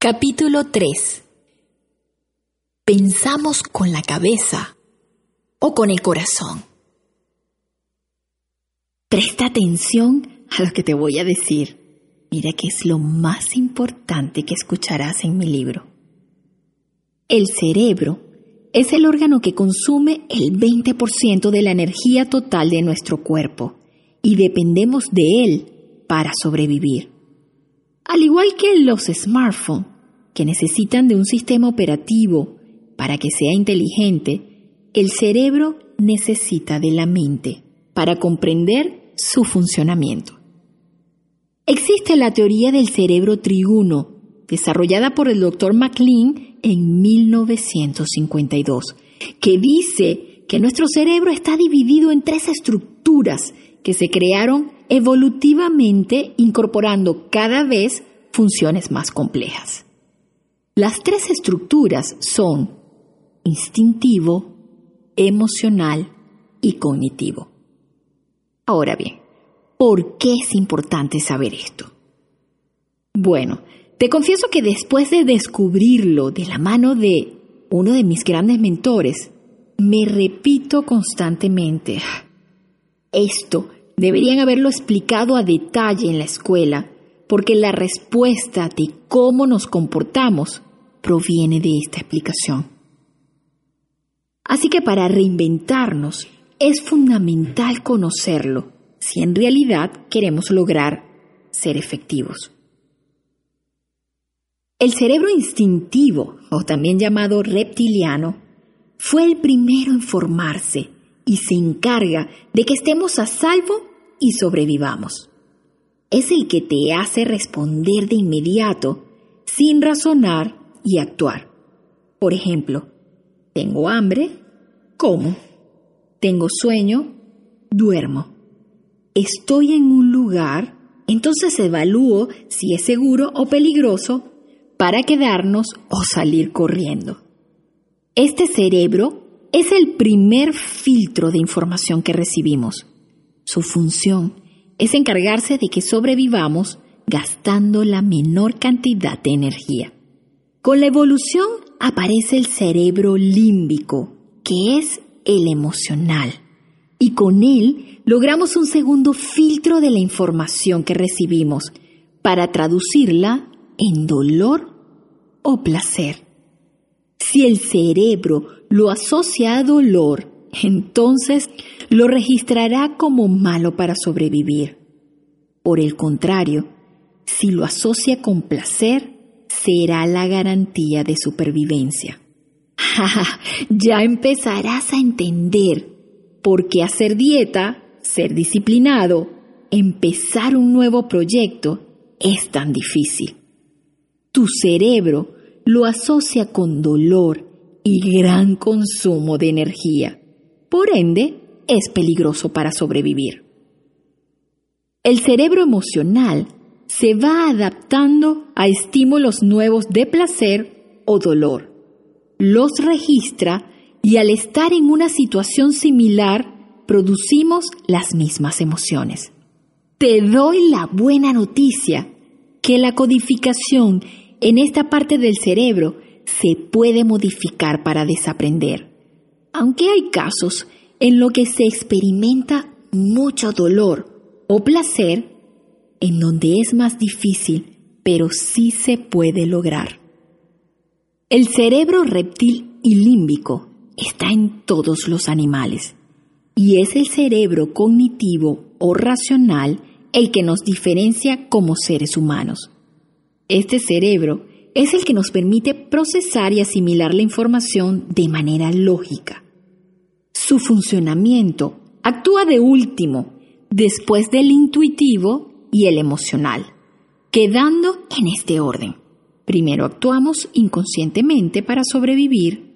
Capítulo 3 ¿Pensamos con la cabeza o con el corazón? Presta atención a lo que te voy a decir. Mira que es lo más importante que escucharás en mi libro. El cerebro es el órgano que consume el 20% de la energía total de nuestro cuerpo y dependemos de él para sobrevivir. Al igual que los smartphones, que necesitan de un sistema operativo para que sea inteligente, el cerebro necesita de la mente para comprender su funcionamiento. Existe la teoría del cerebro triguno, desarrollada por el Dr. MacLean en 1952, que dice que nuestro cerebro está dividido en tres estructuras que se crearon evolutivamente incorporando cada vez funciones más complejas. Las tres estructuras son instintivo, emocional y cognitivo. Ahora bien, ¿por qué es importante saber esto? Bueno, te confieso que después de descubrirlo de la mano de uno de mis grandes mentores, me repito constantemente, esto deberían haberlo explicado a detalle en la escuela, porque la respuesta de cómo nos comportamos proviene de esta explicación. Así que para reinventarnos es fundamental conocerlo si en realidad queremos lograr ser efectivos. El cerebro instintivo, o también llamado reptiliano, fue el primero en formarse y se encarga de que estemos a salvo y sobrevivamos. Es el que te hace responder de inmediato, sin razonar y actuar. Por ejemplo, tengo hambre, como. Tengo sueño, duermo. Estoy en un lugar, entonces evalúo si es seguro o peligroso para quedarnos o salir corriendo. Este cerebro es el primer filtro de información que recibimos. Su función es encargarse de que sobrevivamos gastando la menor cantidad de energía. Con la evolución aparece el cerebro límbico, que es el emocional, y con él logramos un segundo filtro de la información que recibimos para traducirla en dolor o placer. Si el cerebro lo asocia a dolor, entonces lo registrará como malo para sobrevivir. Por el contrario, si lo asocia con placer, será la garantía de supervivencia. ya empezarás a entender por qué hacer dieta, ser disciplinado, empezar un nuevo proyecto es tan difícil. Tu cerebro lo asocia con dolor y gran consumo de energía. Por ende, es peligroso para sobrevivir. El cerebro emocional se va adaptando a estímulos nuevos de placer o dolor. Los registra y al estar en una situación similar, producimos las mismas emociones. Te doy la buena noticia que la codificación en esta parte del cerebro se puede modificar para desaprender, aunque hay casos en los que se experimenta mucho dolor o placer en donde es más difícil, pero sí se puede lograr. El cerebro reptil y límbico está en todos los animales y es el cerebro cognitivo o racional el que nos diferencia como seres humanos. Este cerebro es el que nos permite procesar y asimilar la información de manera lógica. Su funcionamiento actúa de último, después del intuitivo y el emocional, quedando en este orden. Primero actuamos inconscientemente para sobrevivir,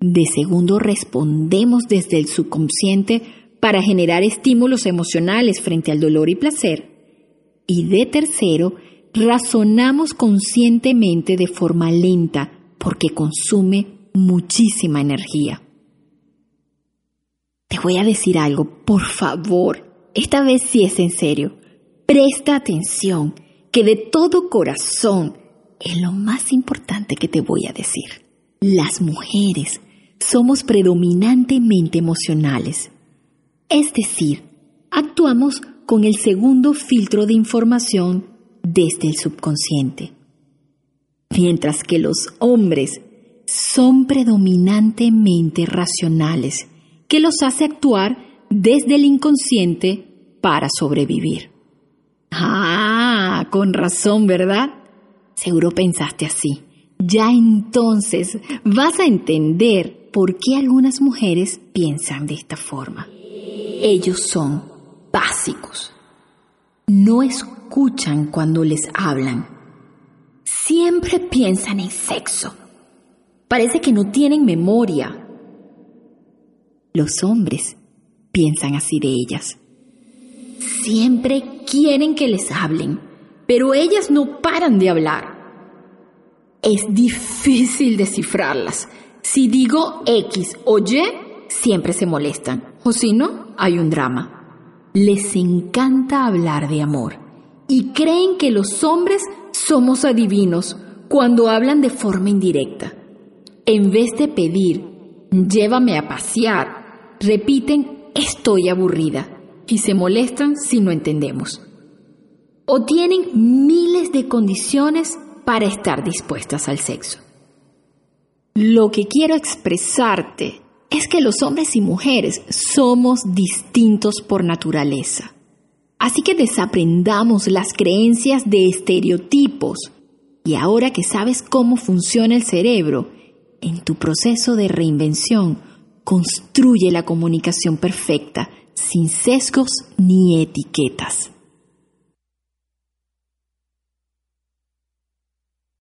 de segundo respondemos desde el subconsciente para generar estímulos emocionales frente al dolor y placer, y de tercero razonamos conscientemente de forma lenta porque consume muchísima energía. Te voy a decir algo, por favor, esta vez sí es en serio. Presta atención, que de todo corazón es lo más importante que te voy a decir. Las mujeres somos predominantemente emocionales. Es decir, actuamos con el segundo filtro de información desde el subconsciente. Mientras que los hombres son predominantemente racionales, que los hace actuar desde el inconsciente para sobrevivir. Ah, con razón, ¿verdad? Seguro pensaste así. Ya entonces vas a entender por qué algunas mujeres piensan de esta forma. Ellos son básicos. No escuchan cuando les hablan. Siempre piensan en sexo. Parece que no tienen memoria. Los hombres piensan así de ellas. Siempre quieren que les hablen, pero ellas no paran de hablar. Es difícil descifrarlas. Si digo X o Y, siempre se molestan, o si no, hay un drama. Les encanta hablar de amor y creen que los hombres somos adivinos cuando hablan de forma indirecta. En vez de pedir, llévame a pasear, repiten, estoy aburrida y se molestan si no entendemos. O tienen miles de condiciones para estar dispuestas al sexo. Lo que quiero expresarte es que los hombres y mujeres somos distintos por naturaleza. Así que desaprendamos las creencias de estereotipos y ahora que sabes cómo funciona el cerebro, en tu proceso de reinvención, construye la comunicación perfecta sin sesgos ni etiquetas.